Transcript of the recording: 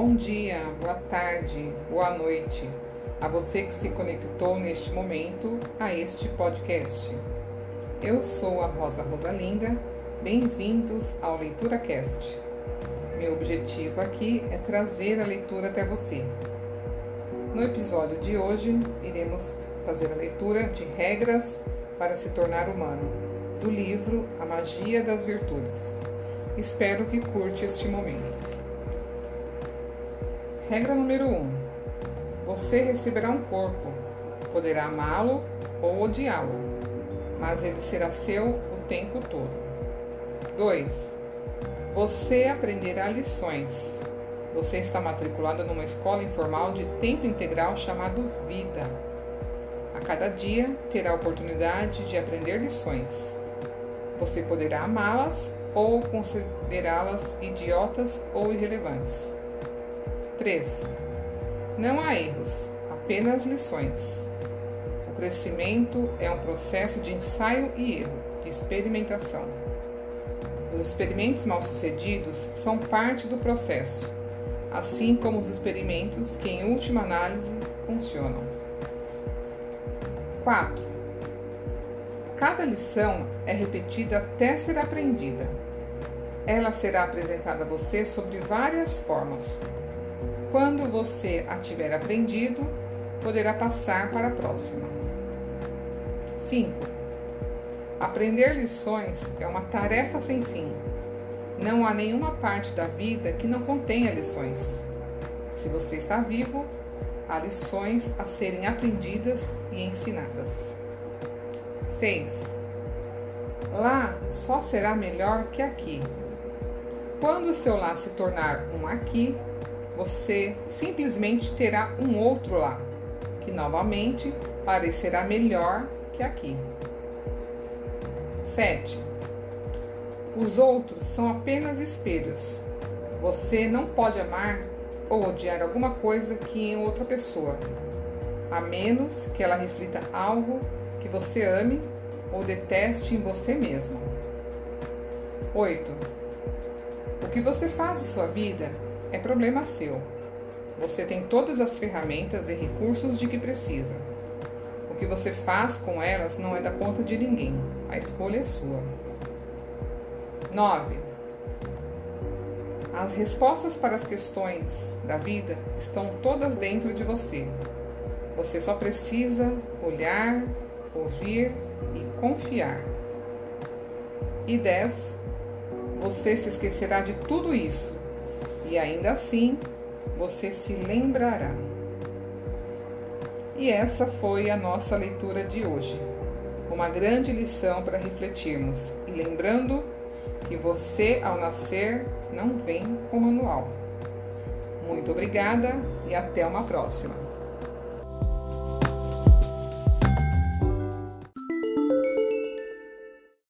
Bom dia, boa tarde, boa noite a você que se conectou neste momento a este podcast. Eu sou a Rosa Rosalinda, bem-vindos ao Leitura Cast. Meu objetivo aqui é trazer a leitura até você. No episódio de hoje, iremos fazer a leitura de Regras para se tornar humano, do livro A Magia das Virtudes. Espero que curte este momento. Regra número 1. Um, você receberá um corpo. Poderá amá-lo ou odiá-lo, mas ele será seu o tempo todo. 2. Você aprenderá lições. Você está matriculado numa escola informal de tempo integral chamado Vida. A cada dia terá a oportunidade de aprender lições. Você poderá amá-las ou considerá-las idiotas ou irrelevantes. 3. Não há erros, apenas lições. O crescimento é um processo de ensaio e erro, de experimentação. Os experimentos mal-sucedidos são parte do processo, assim como os experimentos que, em última análise, funcionam. 4. Cada lição é repetida até ser aprendida. Ela será apresentada a você sobre várias formas, quando você a tiver aprendido, poderá passar para a próxima. 5. Aprender lições é uma tarefa sem fim. Não há nenhuma parte da vida que não contenha lições. Se você está vivo, há lições a serem aprendidas e ensinadas. 6. Lá só será melhor que aqui. Quando o seu lá se tornar um aqui, você simplesmente terá um outro lá, que novamente parecerá melhor que aqui. 7. Os outros são apenas espelhos. Você não pode amar ou odiar alguma coisa que em outra pessoa, a menos que ela reflita algo que você ame ou deteste em você mesmo. 8. O que você faz de sua vida é problema seu. Você tem todas as ferramentas e recursos de que precisa. O que você faz com elas não é da conta de ninguém. A escolha é sua. 9. As respostas para as questões da vida estão todas dentro de você. Você só precisa olhar, ouvir e confiar. E 10. Você se esquecerá de tudo isso e ainda assim você se lembrará. E essa foi a nossa leitura de hoje. Uma grande lição para refletirmos e lembrando que você, ao nascer, não vem com manual. Muito obrigada e até uma próxima.